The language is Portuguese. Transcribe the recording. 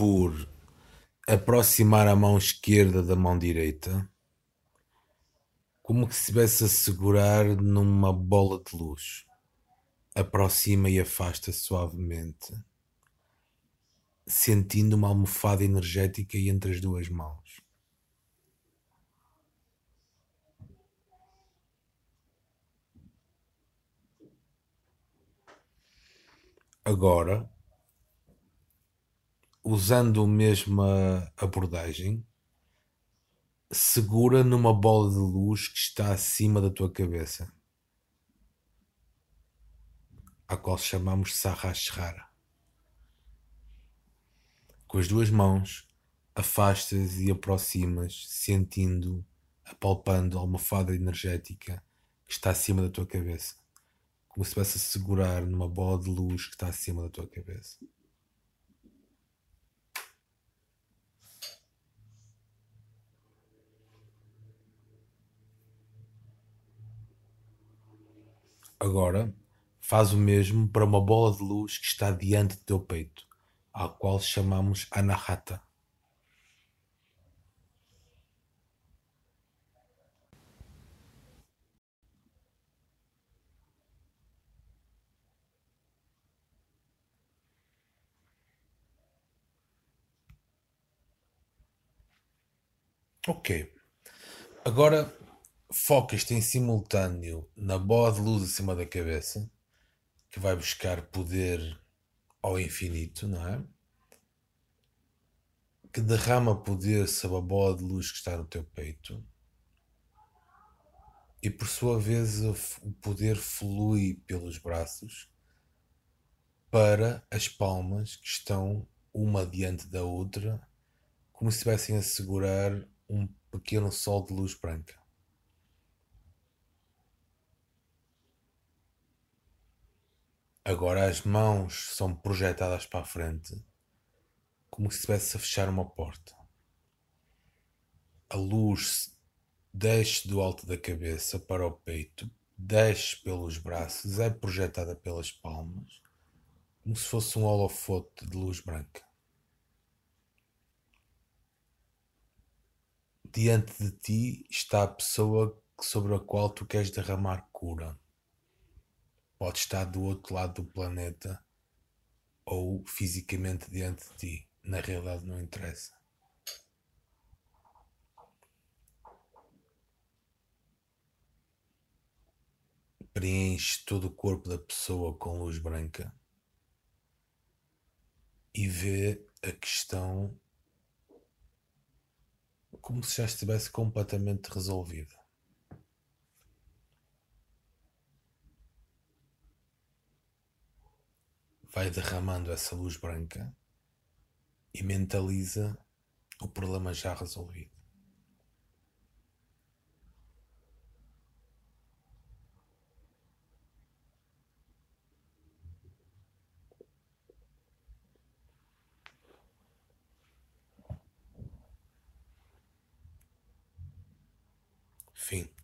por aproximar a mão esquerda da mão direita, como que se estivesse a segurar numa bola de luz. Aproxima e afasta suavemente, sentindo uma almofada energética entre as duas mãos. Agora, usando a mesma abordagem, segura numa bola de luz que está acima da tua cabeça, a qual chamamos Sahasrara. Com as duas mãos, afastas e aproximas, sentindo, apalpando a almofada energética que está acima da tua cabeça, como se estivesse a segurar numa bola de luz que está acima da tua cabeça. Agora, faz o mesmo para uma bola de luz que está diante do teu peito, ao qual chamamos Anahata. Ok. Agora focas-te em simultâneo na bola de luz acima da cabeça, que vai buscar poder ao infinito, não é? Que derrama poder sobre a bola de luz que está no teu peito. E por sua vez o poder flui pelos braços para as palmas que estão uma diante da outra, como se estivessem a segurar um pequeno sol de luz branca. Agora as mãos são projetadas para a frente, como se estivesse a fechar uma porta. A luz desce do alto da cabeça para o peito, desce pelos braços, é projetada pelas palmas, como se fosse um holofote de luz branca. Diante de ti está a pessoa sobre a qual tu queres derramar cura pode estar do outro lado do planeta ou fisicamente diante de ti. Na realidade, não interessa. Preenche todo o corpo da pessoa com luz branca e vê a questão como se já estivesse completamente resolvida. Vai derramando essa luz branca e mentaliza o problema já resolvido. Fim.